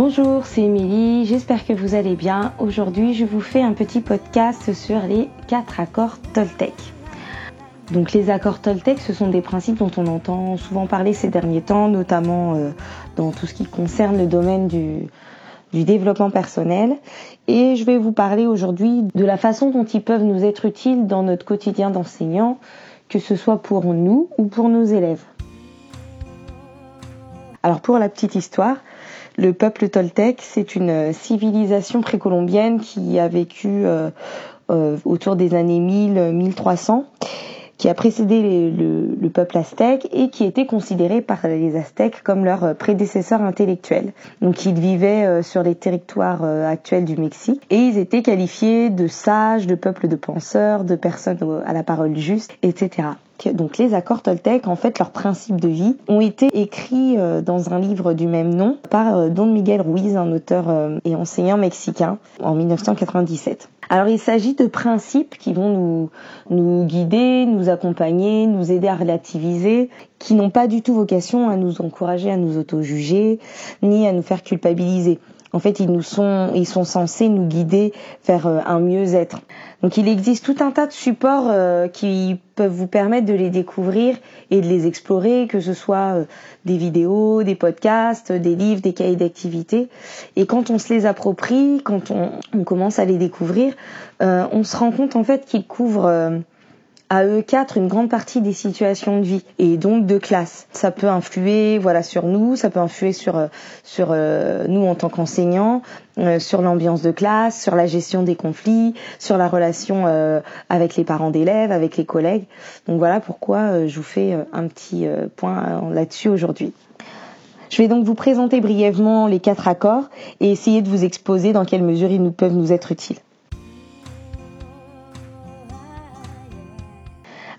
Bonjour, c'est Émilie, j'espère que vous allez bien. Aujourd'hui, je vous fais un petit podcast sur les quatre accords Toltec. Donc les accords Toltec, ce sont des principes dont on entend souvent parler ces derniers temps, notamment euh, dans tout ce qui concerne le domaine du, du développement personnel. Et je vais vous parler aujourd'hui de la façon dont ils peuvent nous être utiles dans notre quotidien d'enseignant, que ce soit pour nous ou pour nos élèves. Alors pour la petite histoire, le peuple toltèque, c'est une civilisation précolombienne qui a vécu euh, euh, autour des années 1000-1300 qui a précédé le, peuple aztèque et qui était considéré par les aztèques comme leur prédécesseur intellectuel. Donc ils vivaient euh, sur les territoires euh, actuels du Mexique et ils étaient qualifiés de sages, de peuples de penseurs, de personnes à la parole juste, etc. Donc les accords Toltec, en fait, leurs principes de vie ont été écrits euh, dans un livre du même nom par Don Miguel Ruiz, un auteur et enseignant mexicain, en 1997. Alors il s'agit de principes qui vont nous, nous guider, nous accompagner, nous aider à relativiser, qui n'ont pas du tout vocation à nous encourager à nous auto-juger, ni à nous faire culpabiliser. En fait, ils nous sont, ils sont censés nous guider vers euh, un mieux-être. Donc, il existe tout un tas de supports euh, qui peuvent vous permettre de les découvrir et de les explorer, que ce soit euh, des vidéos, des podcasts, des livres, des cahiers d'activité. Et quand on se les approprie, quand on, on commence à les découvrir, on se rend compte en fait qu'ils couvrent à eux quatre une grande partie des situations de vie et donc de classe. Ça peut influer voilà sur nous, ça peut influer sur euh, sur euh, nous en tant qu'enseignants, euh, sur l'ambiance de classe, sur la gestion des conflits, sur la relation avec les parents d'élèves, avec les collègues. Donc voilà pourquoi je vous fais un petit point là-dessus aujourd'hui. Je vais donc vous présenter brièvement les quatre accords et essayer de vous exposer dans quelle mesure ils nous peuvent nous être utiles.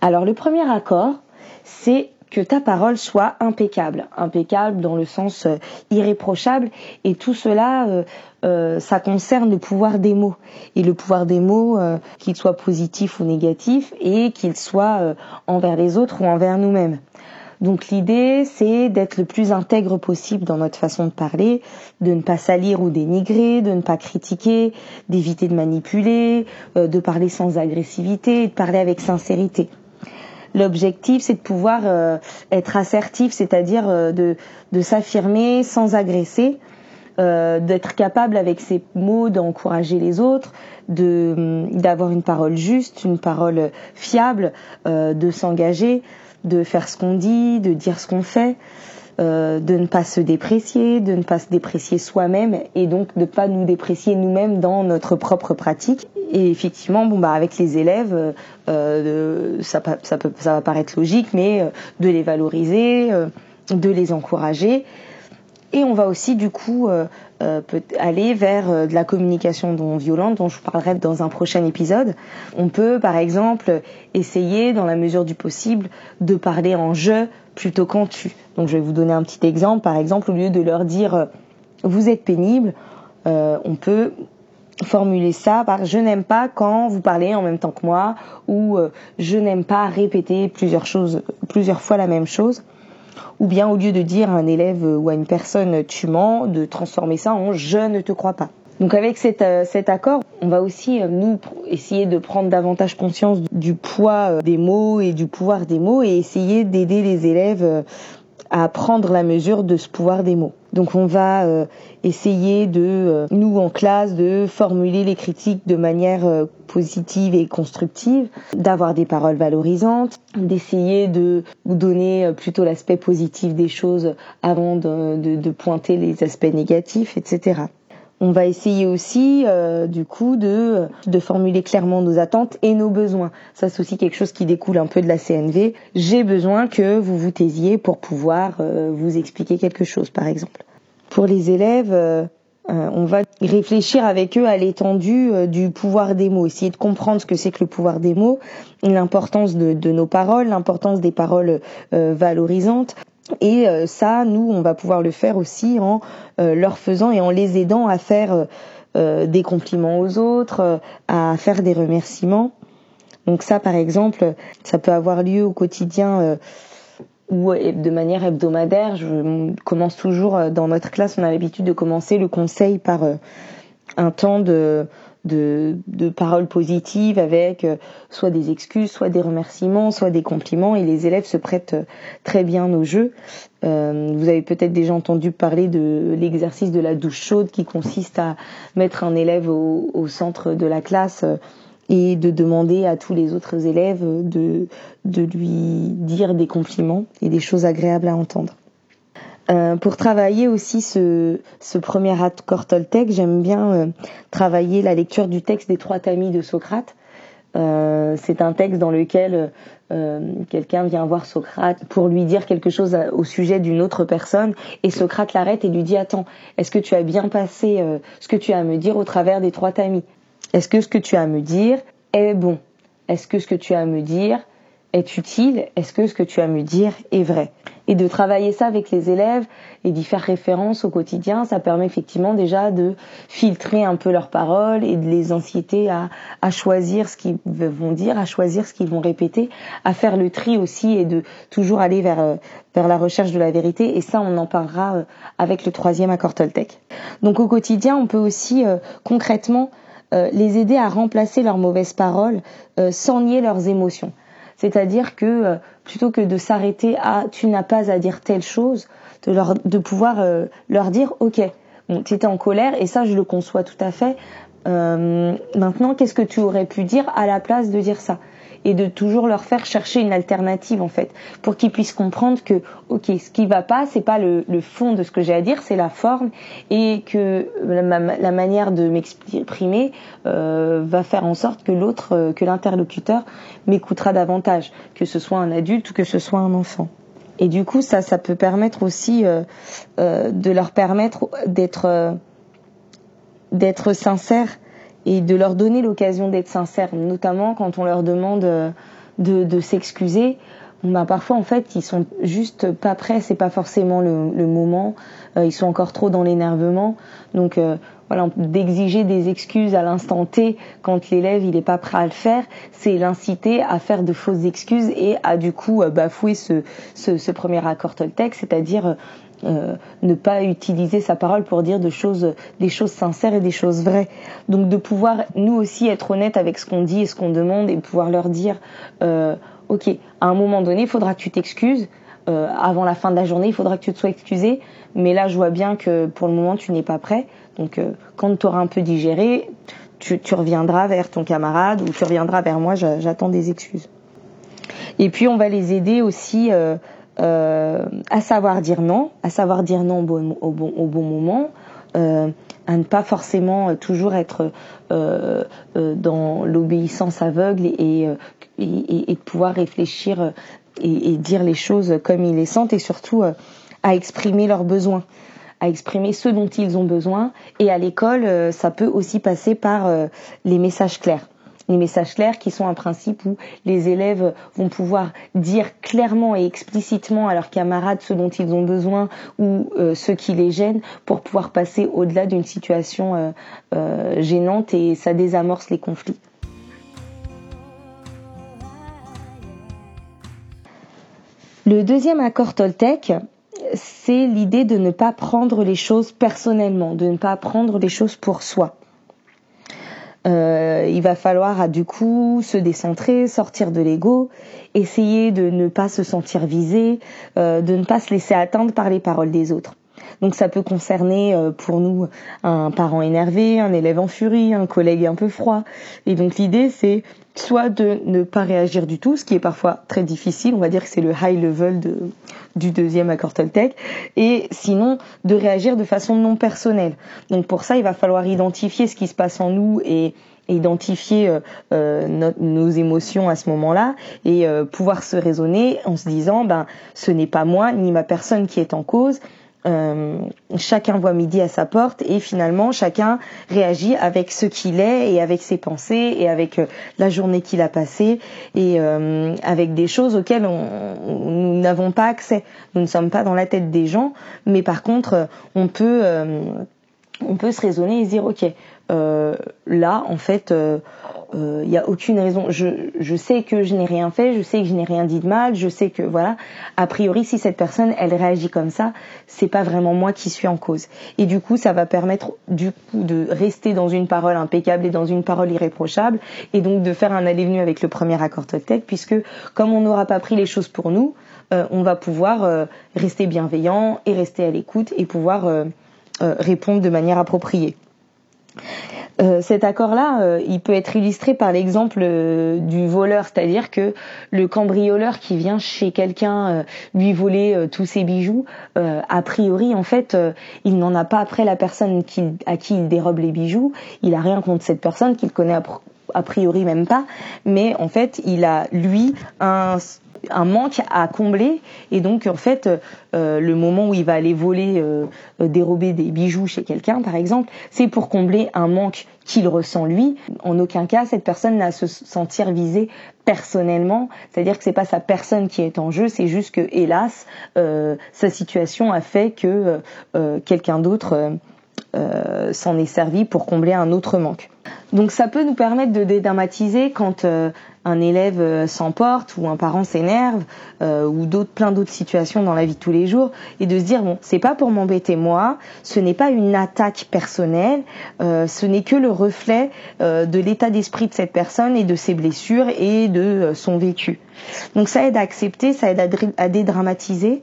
Alors le premier accord, c'est que ta parole soit impeccable, impeccable dans le sens euh, irréprochable, et tout cela, euh, euh, ça concerne le pouvoir des mots, et le pouvoir des mots, qu'il soit positif ou négatif, et qu'il soit envers les autres ou envers nous-mêmes. Donc l'idée, c'est d'être le plus intègre possible dans notre façon de parler, de ne pas salir ou dénigrer, de ne pas critiquer, d'éviter de manipuler, de parler sans agressivité de parler avec sincérité. L'objectif, c'est de pouvoir euh, être assertif, c'est-à-dire euh, de, de s'affirmer sans agresser, euh, d'être capable avec ses mots d'encourager les autres, de hum, d'avoir une parole juste, une parole fiable, de s'engager, de faire ce qu'on dit, de dire ce qu'on fait. Euh, de ne pas se déprécier, de ne pas se déprécier soi-même et donc de pas nous déprécier nous-mêmes dans notre propre pratique. Et effectivement, bon bah avec les élèves, euh, euh ça, ça, peut, ça va paraître logique, mais euh, de les valoriser, de les encourager. Et on va aussi du coup aller vers de la communication non violente dont je vous parlerai dans un prochain épisode. On peut par exemple essayer dans la mesure du possible de parler en je plutôt qu'en tu. Donc je vais vous donner un petit exemple. Par exemple, au lieu de leur dire vous êtes pénible, on peut formuler ça par je n'aime pas quand vous parlez en même temps que moi ou euh, je n'aime pas répéter plusieurs choses plusieurs fois la même chose ou bien au lieu de dire à un élève ou à une personne tu mens de transformer ça en je ne te crois pas. Donc avec cet, cet accord, on va aussi nous essayer de prendre davantage conscience du poids des mots et du pouvoir des mots et essayer d'aider les élèves à prendre la mesure de ce pouvoir des mots. Donc on va euh, essayer de, euh, nous en classe, de formuler les critiques de manière euh, positive et constructive, d'avoir des paroles valorisantes, d'essayer de donner plutôt l'aspect positif des choses avant de, de, de pointer les aspects négatifs, etc. On va essayer aussi, euh, du coup, de, formuler clairement nos attentes et nos besoins. Ça, c'est aussi quelque chose qui découle un peu de la CNV. J'ai besoin que vous vous taisiez pour pouvoir euh, vous expliquer quelque chose, par exemple. Pour les élèves, euh, on va réfléchir avec eux à l'étendue du pouvoir des mots, essayer de comprendre ce que c'est que le pouvoir des mots, l'importance de, nos paroles, l'importance des paroles valorisantes, et euh, ça, nous, on va pouvoir le faire aussi en euh, leur faisant et en les aidant à faire euh, des compliments aux autres, à faire des remerciements. Donc ça, par exemple, ça peut avoir lieu au quotidien ou de manière hebdomadaire. Je commence toujours dans notre classe, on a l'habitude de commencer le conseil par un temps de de, paroles positives avec euh, soit des excuses, soit des remerciements, soit des compliments et les élèves se prêtent euh, très bien au jeu. Euh, vous avez peut-être déjà entendu parler de l'exercice de la douche chaude qui consiste à mettre un élève au, au centre de la classe et de demander à tous les autres élèves de, de lui dire des compliments et des choses agréables à entendre. Euh, pour travailler aussi ce, premier accord Toltec, j'aime bien euh, travailler la lecture du texte des trois tamis de Socrate. Euh, c'est un texte dans lequel quelqu'un vient voir Socrate pour lui dire quelque chose au sujet d'une autre personne et Socrate l'arrête et lui dit attends est-ce que tu as bien passé ce que tu as à me dire au travers des trois tamis? Est-ce que ce que tu as à me dire est bon? Est-ce que ce que tu as à me dire est utile? Est-ce que ce que tu as à me dire est vrai? Et de travailler ça avec les élèves et d'y faire référence au quotidien, ça permet effectivement déjà de filtrer un peu leurs paroles et de les inciter à, à choisir ce qu'ils vont dire, à choisir ce qu'ils vont répéter, à faire le tri aussi et de toujours aller vers, euh, vers la recherche de la vérité. Et ça, on en parlera euh, avec le troisième accord Toltec. Donc au quotidien, on peut aussi euh, concrètement les aider à remplacer leurs mauvaises paroles sans nier leurs émotions. C'est-à-dire que euh, plutôt que de s'arrêter à tu n'as pas à dire telle chose, de, pouvoir euh, leur dire ok, bon, tu étais en colère et ça je le conçois tout à fait. Euh, maintenant, qu'est-ce que tu aurais pu dire à la place de dire ça? Et de toujours leur faire chercher une alternative en fait pour qu'ils puissent comprendre que ok ce qui va pas c'est pas le, le, fond de ce que j'ai à dire c'est la forme et que la, la manière de m'exprimer euh, va faire en sorte que l'autre euh, que l'interlocuteur m'écoutera davantage que ce soit un adulte ou que ce soit un enfant. Et du coup ça ça peut permettre aussi euh, euh de leur permettre d'être euh, d'être sincère et de leur donner l'occasion d'être sincères, notamment quand on leur demande euh, de, de s'excuser. Bah, parfois en fait ils sont juste pas prêts, c'est pas forcément le, le moment, euh, ils sont encore trop dans l'énervement, donc euh, voilà d'exiger des excuses à l'instant T quand l'élève il est pas prêt à le faire, c'est l'inciter à faire de fausses excuses et à du coup bafouer ce, ce, ce premier accord Toltec, c'est-à-dire euh, ne pas utiliser sa parole pour dire de choses, des choses sincères et des choses vraies. Donc de pouvoir nous aussi être honnêtes avec ce qu'on dit et ce qu'on demande et pouvoir leur dire, euh, ok, à un moment donné, il faudra que tu t'excuses. Euh, avant la fin de la journée, il faudra que tu te sois excusé. Mais là, je vois bien que pour le moment, tu n'es pas prêt. Donc, euh, quand tu auras un peu digéré, tu, tu, reviendras vers ton camarade ou tu reviendras vers moi. J'attends des excuses. Et puis, on va les aider aussi euh, euh, à savoir dire non, à savoir dire non au bon, moment, euh, à ne pas forcément toujours être euh, euh dans l'obéissance aveugle et, et, et, pouvoir réfléchir et, dire les choses comme ils les sentent et surtout euh, à exprimer leurs besoins à exprimer ce dont ils ont besoin. Et à l'école ça peut aussi passer par les messages clairs les messages clairs qui sont un principe où les élèves vont pouvoir dire clairement et explicitement à leurs camarades ce dont ils ont besoin ou euh, ce qui les gêne pour pouvoir passer au-delà d'une situation euh, euh, gênante et ça désamorce les conflits. Le deuxième accord Toltec, c'est l'idée de ne pas prendre les choses personnellement, de ne pas prendre les choses pour soi. Euh, il va falloir à du coup se décentrer, sortir de l'ego, essayer de ne pas se sentir visé, euh, de ne pas se laisser atteindre par les paroles des autres. Donc ça peut concerner euh, pour nous un parent énervé, un élève en furie, un collègue un peu froid. Et donc l'idée c'est soit de ne pas réagir du tout, ce qui est parfois très difficile, on va dire que c'est le high level du deuxième accord Toltec, et sinon de réagir de façon non personnelle. Donc pour ça, il va falloir identifier ce qui se passe en nous et identifier euh, euh nos émotions à ce moment-là et euh, pouvoir se raisonner en se disant ben ce n'est pas moi ni ma personne qui est en cause euh, chacun voit midi à sa porte et finalement chacun réagit avec ce qu'il est et avec ses pensées et avec euh, la journée qu'il a passée et euh, avec des choses auxquelles on, nous n'avons pas accès. Nous ne sommes pas dans la tête des gens, mais par contre on peut on peut se raisonner et se dire ok euh, là en fait il euh, n'y a aucune raison. Je, je sais que je n'ai rien fait, je sais que je n'ai rien dit de mal, je sais que voilà. A priori, si cette personne elle réagit comme ça, c'est pas vraiment moi qui suis en cause. Et du coup, ça va permettre du coup de rester dans une parole impeccable et dans une parole irréprochable, et donc de faire un aller-venu avec le premier accord Toltec, puisque comme on n'aura pas pris les choses pour nous, euh, on va pouvoir euh, rester bienveillant et rester à l'écoute et pouvoir répondre de manière appropriée. Euh, cet accord-là, euh, il peut être illustré par l'exemple euh, du voleur, c'est-à-dire que le cambrioleur qui vient chez quelqu'un lui voler tous ses bijoux, a priori, en fait, il n'en a pas après la personne à qui il dérobe les bijoux. Il a rien contre cette personne qu'il connaît a priori même pas, mais en fait, il a lui un un manque à combler. Et donc en fait euh, le moment où il va aller voler euh, dérober des bijoux chez quelqu'un par exemple c'est pour combler un manque qu'il ressent lui. En aucun cas cette personne n'a à se sentir visée personnellement. C'est-à-dire que c'est pas sa personne qui est en jeu c'est juste que hélas euh, sa situation a fait que quelqu'un d'autre s'en est servi pour combler un autre manque donc ça peut nous permettre de dédramatiser quand euh, un élève euh, s'emporte ou un parent s'énerve euh, ou d'autres plein d'autres situations dans la vie de tous les jours et de se dire bon c'est pas pour m'embêter moi, ce n'est pas une attaque personnelle, ce n'est que le reflet de l'état d'esprit de cette personne et de ses blessures et de son vécu. Donc ça aide à accepter, ça aide à dédramatiser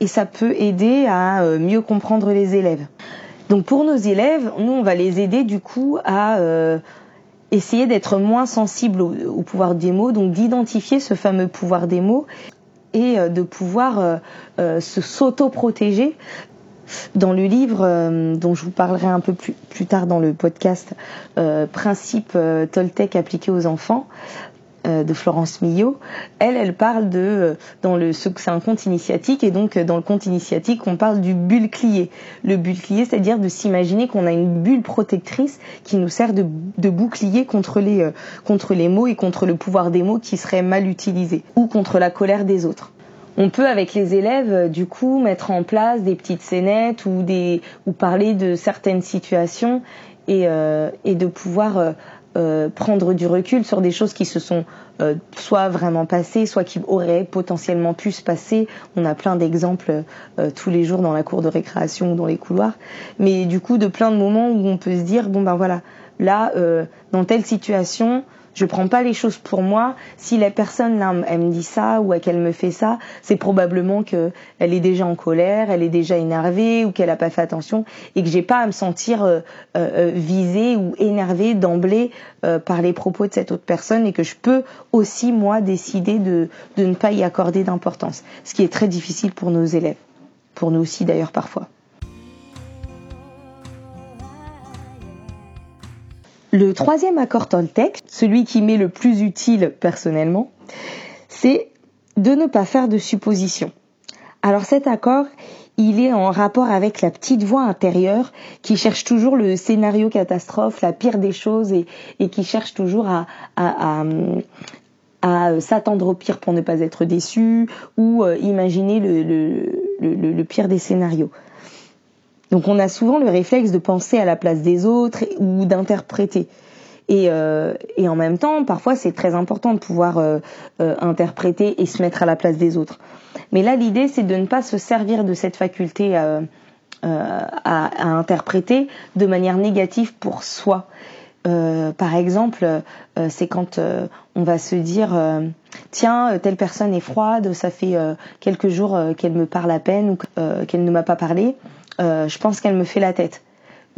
et ça peut aider à mieux comprendre les élèves. Donc pour nos élèves, nous on va les aider du coup à euh, essayer d'être moins sensibles au, pouvoir des mots, donc d'identifier ce fameux pouvoir des mots et euh, de pouvoir euh, se s'auto-protéger. Dans le livre dont je vous parlerai un peu plus, plus tard dans le podcast, Principe Toltec appliqué aux enfants, de Florence Millot, elle, elle parle de euh, dans le c'est un conte initiatique et donc euh, dans le conte initiatique on parle du bulle-clié. Le bulle-clié, c'est-à-dire de s'imaginer qu'on a une bulle protectrice qui nous sert de, bouclier contre les contre les mots et contre le pouvoir des mots qui seraient mal utilisés ou contre la colère des autres. On peut avec les élèves du coup mettre en place des petites scénettes ou des ou parler de certaines situations et, et de pouvoir euh, prendre du recul sur des choses qui se sont euh, soit vraiment passées, soit qui auraient potentiellement pu se passer. On a plein d'exemples euh, tous les jours dans la cour de récréation ou dans les couloirs. Mais du coup, de plein de moments où on peut se dire, bon ben voilà, là, dans telle situation, je prends pas les choses pour moi. Si la personne là, elle me dit ça ou qu'elle me fait ça, c'est probablement que elle est déjà en colère, elle est déjà énervée ou qu'elle a pas fait attention et que j'ai pas à me sentir euh, euh, visée ou énervée d'emblée euh, par les propos de cette autre personne et que je peux aussi moi décider de, de ne pas y accorder d'importance. Ce qui est très difficile pour nos élèves, pour nous aussi d'ailleurs parfois. Le troisième accord Toltec, celui qui m'est le plus utile personnellement, c'est de ne pas faire de suppositions. Alors cet accord, il est en rapport avec la petite voix intérieure qui cherche toujours le scénario catastrophe, la pire des choses et, qui cherche toujours à, s'attendre au pire pour ne pas être déçu ou euh, imaginer le pire des scénarios. Donc on a souvent le réflexe de penser à la place des autres ou d'interpréter. Et, euh, et, en même temps, parfois, c'est très important de pouvoir euh, euh, interpréter et se mettre à la place des autres. Mais là, l'idée, c'est de ne pas se servir de cette faculté à, interpréter de manière négative pour soi. par exemple, c'est quand on va se dire tiens, telle personne est froide, ça fait quelques jours qu'elle me parle à peine ou qu'elle ne m'a pas parlé. Euh, je pense qu'elle me fait la tête.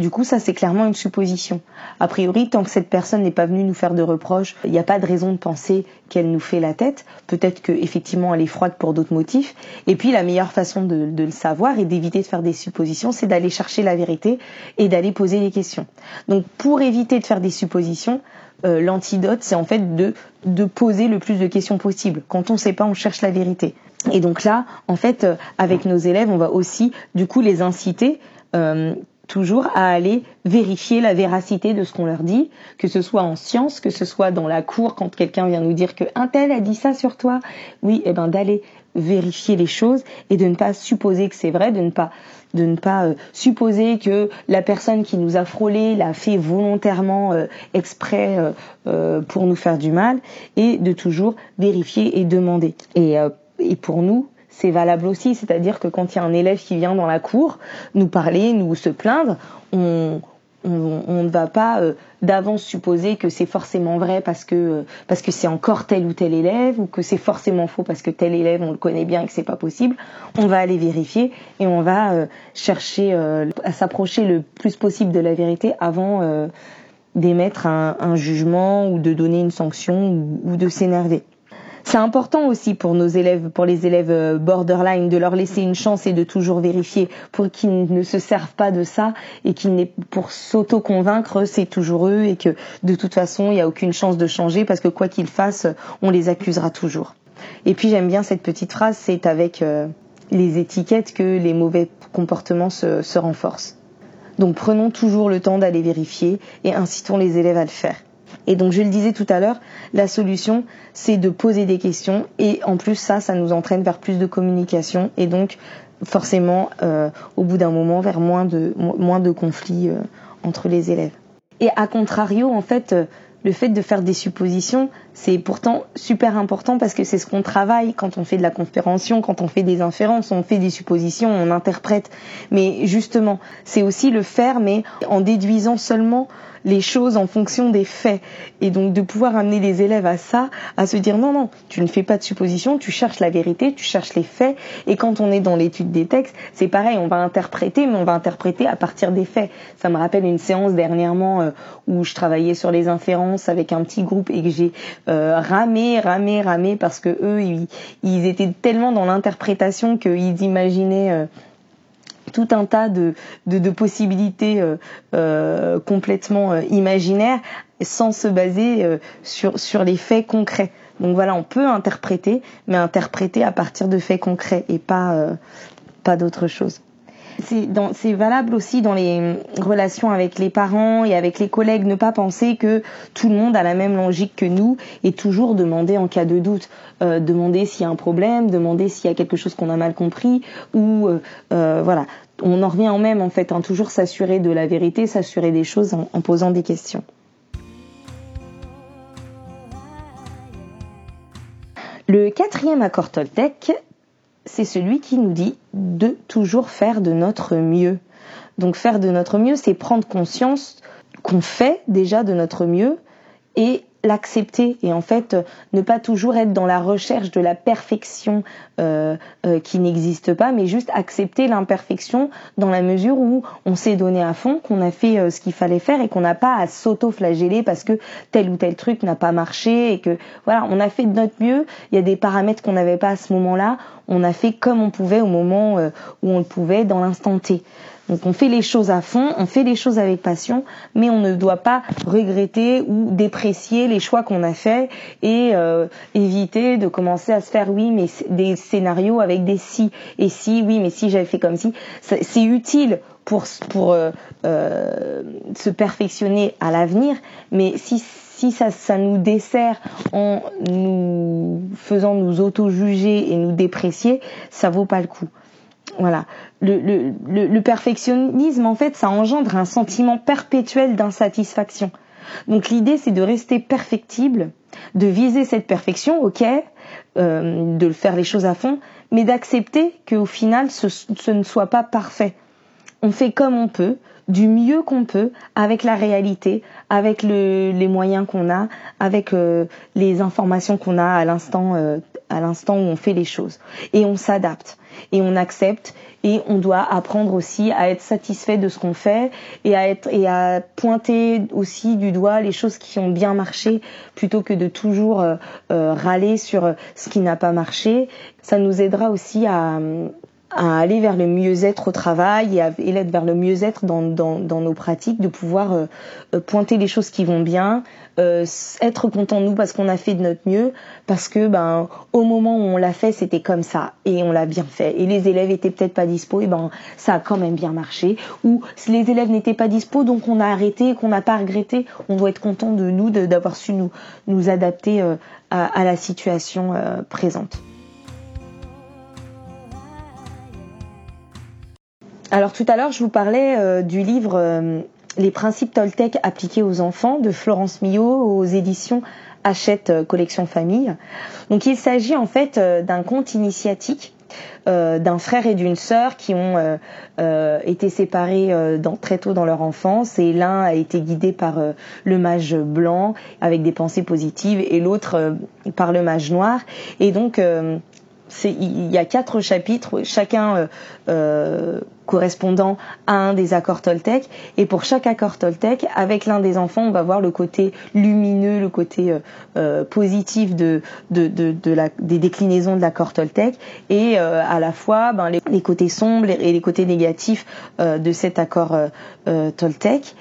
Du coup, ça c'est clairement une supposition. A priori, tant que cette personne n'est pas venue nous faire de reproches, il n'y a pas de raison de penser qu'elle nous fait la tête. Peut-être qu'effectivement elle est froide pour d'autres motifs. Et puis la meilleure façon de, le savoir et d'éviter de faire des suppositions, c'est d'aller chercher la vérité et d'aller poser des questions. Donc pour éviter de faire des suppositions, euh, l'antidote, c'est en fait de, de poser le plus de questions possible. Quand on ne sait pas, on cherche la vérité. Et donc là, en fait, euh, avec nos élèves, on va aussi du coup les inciter euh, toujours à aller vérifier la véracité de ce qu'on leur dit, que ce soit en science, que ce soit dans la cour quand quelqu'un vient nous dire que un tel a dit ça sur toi. Oui, et eh ben d'aller vérifier les choses et de ne pas supposer que c'est vrai, de ne pas de ne pas euh, supposer que la personne qui nous a frôlé l'a fait volontairement euh, exprès euh, pour nous faire du mal et de toujours vérifier et demander. Et, et pour nous, c'est valable aussi, c'est-à-dire que quand il y a un élève qui vient dans la cour nous parler, nous se plaindre, on, ne va pas euh, d'avance supposer que c'est forcément vrai parce que euh, parce que c'est encore tel ou tel élève ou que c'est forcément faux parce que tel élève on le connaît bien et que c'est pas possible. On va aller vérifier et on va euh, chercher à s'approcher le plus possible de la vérité avant d'émettre un, un, jugement ou de donner une sanction ou de s'énerver. C'est important aussi pour nos élèves, pour les élèves euh, borderline, de leur laisser une chance et de toujours vérifier pour qu'ils ne se servent pas de ça et qu'ils n'aient pour s'auto-convaincre, c'est toujours eux et que de toute façon, il n'y a aucune chance de changer parce que quoi qu'ils fassent, on les accusera toujours. Et puis j'aime bien cette petite phrase, c'est avec euh, les étiquettes que les mauvais comportements se, se renforcent. Donc prenons toujours le temps d'aller vérifier et incitons les élèves à le faire. Et donc je le disais tout à l'heure, la solution c'est de poser des questions et en plus ça, ça nous entraîne vers plus de communication et donc forcément euh, au bout d'un moment vers moins de conflits euh, entre les élèves. Et à contrario, en fait, euh, le fait de faire des suppositions, c'est pourtant super important parce que c'est ce qu'on travaille quand on fait de la compréhension, quand on fait des inférences, on fait des suppositions, on interprète. Mais justement, c'est aussi le faire, mais en déduisant seulement les choses en fonction des faits. Et donc de pouvoir amener les élèves à ça, à se dire non, non, tu ne fais pas de suppositions, tu cherches la vérité, tu cherches les faits. Et quand on est dans l'étude des textes, c'est pareil, on va interpréter, mais on va interpréter à partir des faits. Ça me rappelle une séance dernièrement euh, où je travaillais sur les inférences avec un petit groupe et que j'ai euh, ramé, ramé, ramé parce que eux, ils, étaient tellement dans l'interprétation qu'ils imaginaient... Euh, tout un tas de, possibilités euh, euh, complètement euh, imaginaires sans se baser sur, sur les faits concrets. Donc voilà, on peut interpréter, mais interpréter à partir de faits concrets et pas, pas d'autre chose c'est valable aussi dans les relations avec les parents et avec les collègues. Ne pas penser que tout le monde a la même logique que nous et toujours demander en cas de doute, euh, demander s'il y a un problème, demander s'il y a quelque chose qu'on a mal compris ou euh, euh, voilà. On en revient en même en fait, hein, toujours s'assurer de la vérité, s'assurer des choses en, en posant des questions. Le quatrième accord Toltec, c'est celui qui nous dit de toujours faire de notre mieux. Donc faire de notre mieux, c'est prendre conscience qu'on fait déjà de notre mieux et l'accepter et en fait ne pas toujours être dans la recherche de la perfection euh, euh, qui n'existe pas mais juste accepter l'imperfection dans la mesure où on s'est donné à fond qu'on a fait euh, ce qu'il fallait faire et qu'on n'a pas à s'auto-flageller parce que tel ou tel truc n'a pas marché et que voilà on a fait de notre mieux. Il y a des paramètres qu'on n'avait pas à ce moment-là. On a fait comme on pouvait au moment où on le pouvait dans l'instant T donc on fait les choses à fond, on fait les choses avec passion, mais on ne doit pas regretter ou déprécier les choix qu'on a faits et euh, éviter de commencer à se faire oui mais des scénarios avec des si et si oui mais si j'avais fait comme si c'est utile pour pour euh, euh, se perfectionner à l'avenir, mais si si ça, ça nous dessert en nous faisant nous auto-juger et nous déprécier, ça vaut pas le coup. Voilà. Le, perfectionnisme, en fait, ça engendre un sentiment perpétuel d'insatisfaction. Donc l'idée, c'est de rester perfectible, de viser cette perfection, ok, euh, de faire les choses à fond, mais d'accepter qu'au final, ce, ne soit pas parfait. On fait comme on peut, du mieux qu'on peut, avec la réalité, avec le, les moyens qu'on a, avec euh, les informations qu'on a à l'instant, euh, à l'instant où on fait les choses, et on s'adapte. Et on accepte. Et on doit apprendre aussi à être satisfait de ce qu'on fait et à être et à pointer aussi du doigt les choses qui ont bien marché plutôt que de toujours euh, euh, râler sur ce qui n'a pas marché. Ça nous aidera aussi à, à aller vers le mieux-être au travail et à aller vers le mieux-être dans, dans, dans, nos pratiques, de pouvoir euh, euh, pointer les choses qui vont bien, euh, être content de nous parce qu'on a fait de notre mieux, parce que ben au moment où on l'a fait, c'était comme ça et on l'a bien fait. Et les élèves étaient peut-être pas dispo, et ben ça a quand même bien marché. Ou les élèves n'étaient pas dispo, donc on a arrêté, qu'on n'a pas regretté, on doit être content de nous d'avoir su nous nous adapter à, à, la situation présente. Alors tout à l'heure, je vous parlais du livre Les principes Toltec appliqués aux enfants de Florence Millot aux éditions Hachette Collection Famille. Donc il s'agit en fait d'un conte initiatique euh, d'un frère et d'une sœur qui ont euh, euh, été séparés très tôt dans leur enfance et l'un a été guidé par le mage blanc avec des pensées positives et l'autre par le mage noir et donc il y a quatre chapitres, chacun euh, euh, correspondant à un des accords Toltec. Et pour chaque accord Toltec, avec l'un des enfants, on va voir le côté lumineux, le côté euh, positif de, des déclinaisons de l'accord Toltec, et à la fois ben, les, côtés sombres et les côtés négatifs de cet accord Toltec.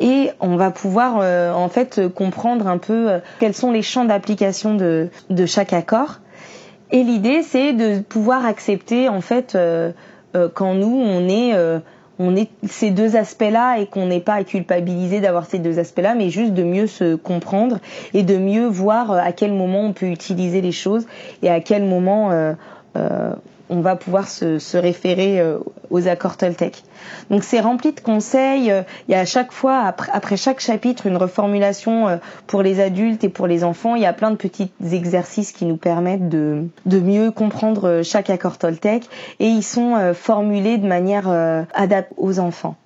Et on va pouvoir en fait comprendre un peu quels sont les champs d'application de, de chaque accord. Et l'idée, c'est de pouvoir accepter, en fait, euh, euh, quand nous, on est, euh, on est ces deux aspects-là et qu'on n'est pas à culpabiliser d'avoir ces deux aspects-là, mais juste de mieux se comprendre et de mieux voir à quel moment on peut utiliser les choses et à quel moment on va pouvoir se, se référer euh, aux accords Toltec. Donc c'est rempli de conseils. Euh, il y a à chaque fois, après, après, chaque chapitre, une reformulation euh, pour les adultes et pour les enfants. Il y a plein de petits exercices qui nous permettent de, de mieux comprendre chaque accord Toltec et ils sont formulés de manière adaptée aux enfants.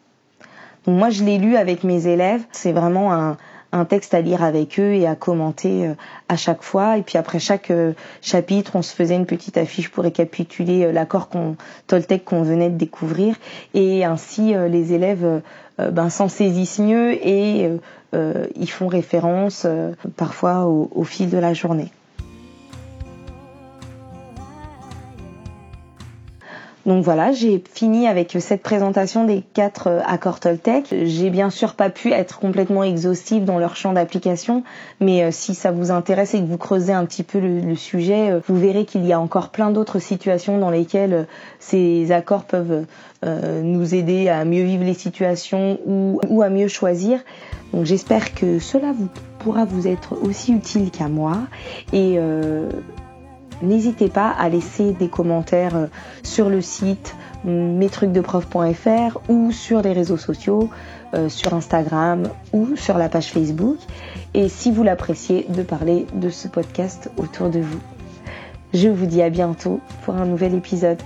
Donc moi je l'ai lu avec mes élèves. C'est vraiment un, un texte à lire avec eux et à commenter euh, à chaque fois. Et puis après chaque euh, chapitre, on se faisait une petite affiche pour récapituler euh, l'accord qu'on Toltec qu'on venait de découvrir. Et ainsi, les élèves ben, s'en saisissent mieux et ils font référence parfois au fil de la journée. Donc voilà, j'ai fini avec cette présentation des quatre euh, accords Toltec. J'ai bien sûr pas pu être complètement exhaustive dans leur champ d'application, mais euh, si ça vous intéresse et que vous creusez un petit peu le, sujet, euh, vous verrez qu'il y a encore plein d'autres situations dans lesquelles ces accords peuvent nous aider à mieux vivre les situations ou, à mieux choisir. Donc j'espère que cela vous pourra vous être aussi utile qu'à moi N'hésitez pas à laisser des commentaires euh, sur le site mestrucsdeprof.fr ou sur les réseaux sociaux, euh, sur Instagram ou sur la page Facebook. Et si vous l'appréciez, de parler de ce podcast autour de vous. Je vous dis à bientôt pour un nouvel épisode.